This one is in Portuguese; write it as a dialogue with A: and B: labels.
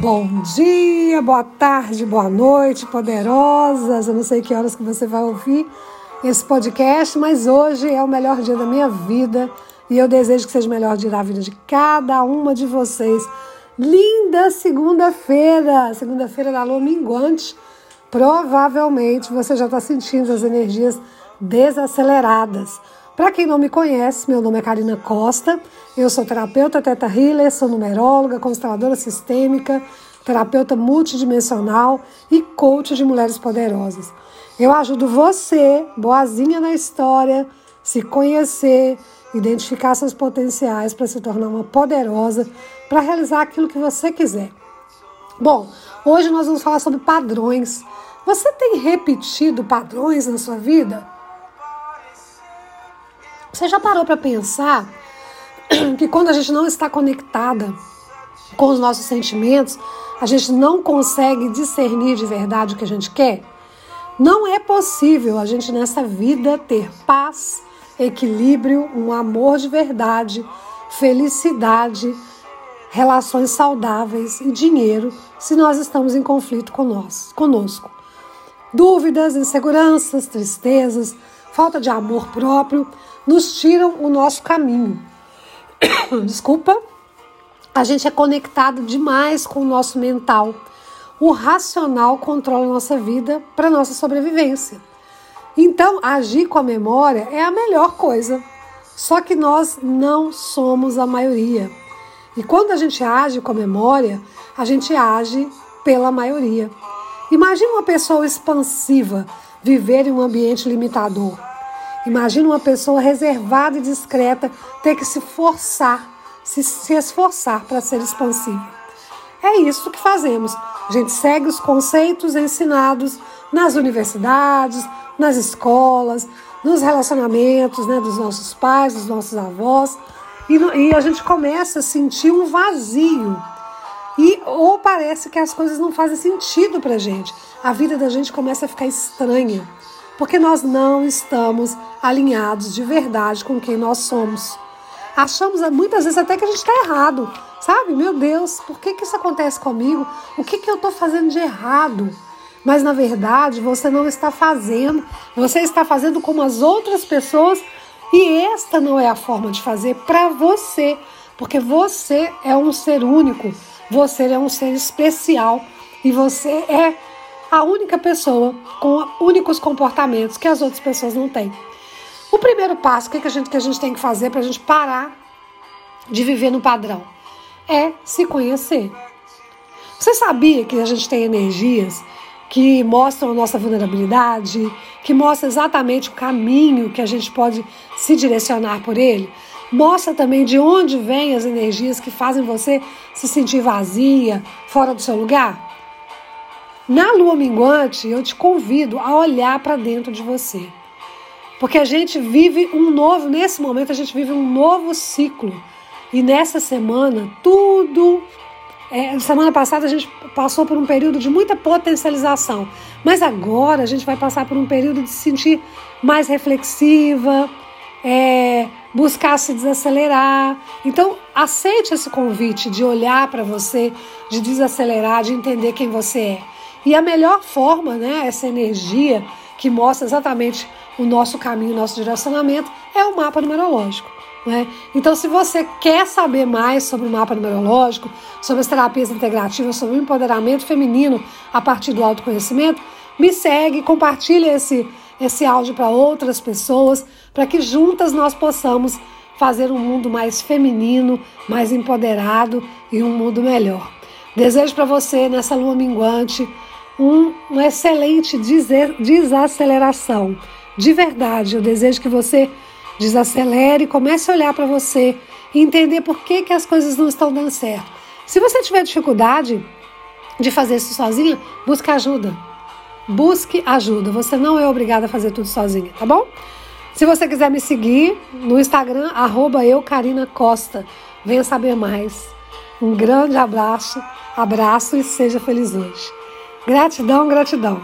A: Bom dia, boa tarde, boa noite, poderosas. Eu não sei que horas que você vai ouvir esse podcast, mas hoje é o melhor dia da minha vida e eu desejo que seja o melhor dia da vida de cada uma de vocês. Linda segunda-feira, segunda-feira da lua minguante. Provavelmente você já está sentindo as energias desaceleradas. Para quem não me conhece, meu nome é Karina Costa, eu sou terapeuta Teta Healer, sou numeróloga, consteladora sistêmica, terapeuta multidimensional e coach de mulheres poderosas. Eu ajudo você, boazinha na história, se conhecer, identificar seus potenciais para se tornar uma poderosa, para realizar aquilo que você quiser. Bom, hoje nós vamos falar sobre padrões. Você tem repetido padrões na sua vida? Você já parou para pensar que quando a gente não está conectada com os nossos sentimentos, a gente não consegue discernir de verdade o que a gente quer? Não é possível a gente nessa vida ter paz, equilíbrio, um amor de verdade, felicidade, relações saudáveis e dinheiro se nós estamos em conflito conosco. Dúvidas, inseguranças, tristezas, falta de amor próprio nos tiram o nosso caminho. Desculpa. A gente é conectado demais com o nosso mental. O racional controla nossa vida para nossa sobrevivência. Então, agir com a memória é a melhor coisa. Só que nós não somos a maioria. E quando a gente age com a memória, a gente age pela maioria. Imagina uma pessoa expansiva viver em um ambiente limitador. Imagina uma pessoa reservada e discreta ter que se forçar, se, se esforçar para ser expansiva. É isso que fazemos. A gente segue os conceitos ensinados nas universidades, nas escolas, nos relacionamentos né, dos nossos pais, dos nossos avós, e, e a gente começa a sentir um vazio. E ou parece que as coisas não fazem sentido para gente. A vida da gente começa a ficar estranha porque nós não estamos alinhados de verdade com quem nós somos. Achamos muitas vezes até que a gente está errado, sabe? Meu Deus, por que, que isso acontece comigo? O que, que eu estou fazendo de errado? Mas na verdade você não está fazendo, você está fazendo como as outras pessoas e esta não é a forma de fazer para você, porque você é um ser único, você é um ser especial e você é a única pessoa com únicos comportamentos que as outras pessoas não têm. O primeiro passo que, a, gente, que a gente tem que fazer para a gente parar de viver no padrão é se conhecer. Você sabia que a gente tem energias que mostram a nossa vulnerabilidade, que mostram exatamente o caminho que a gente pode se direcionar por ele? Mostra também de onde vêm as energias que fazem você se sentir vazia, fora do seu lugar? Na lua minguante, eu te convido a olhar para dentro de você. Porque a gente vive um novo, nesse momento, a gente vive um novo ciclo. E nessa semana, tudo. É, semana passada a gente passou por um período de muita potencialização. Mas agora a gente vai passar por um período de se sentir mais reflexiva, é, buscar se desacelerar. Então, aceite esse convite de olhar para você, de desacelerar, de entender quem você é. E a melhor forma, né, essa energia que mostra exatamente o nosso caminho, o nosso direcionamento, é o mapa numerológico. Né? Então, se você quer saber mais sobre o mapa numerológico, sobre as terapias integrativas, sobre o empoderamento feminino a partir do autoconhecimento, me segue, compartilhe esse, esse áudio para outras pessoas, para que juntas nós possamos fazer um mundo mais feminino, mais empoderado e um mundo melhor. Desejo para você, nessa lua minguante, um, uma excelente desaceleração. De verdade, eu desejo que você desacelere, comece a olhar para você e entender por que, que as coisas não estão dando certo. Se você tiver dificuldade de fazer isso sozinha, busque ajuda. Busque ajuda. Você não é obrigada a fazer tudo sozinha, tá bom? Se você quiser me seguir no Instagram, arroba Costa. Venha saber mais. Um grande abraço, abraço e seja feliz hoje. Gratidão, gratidão.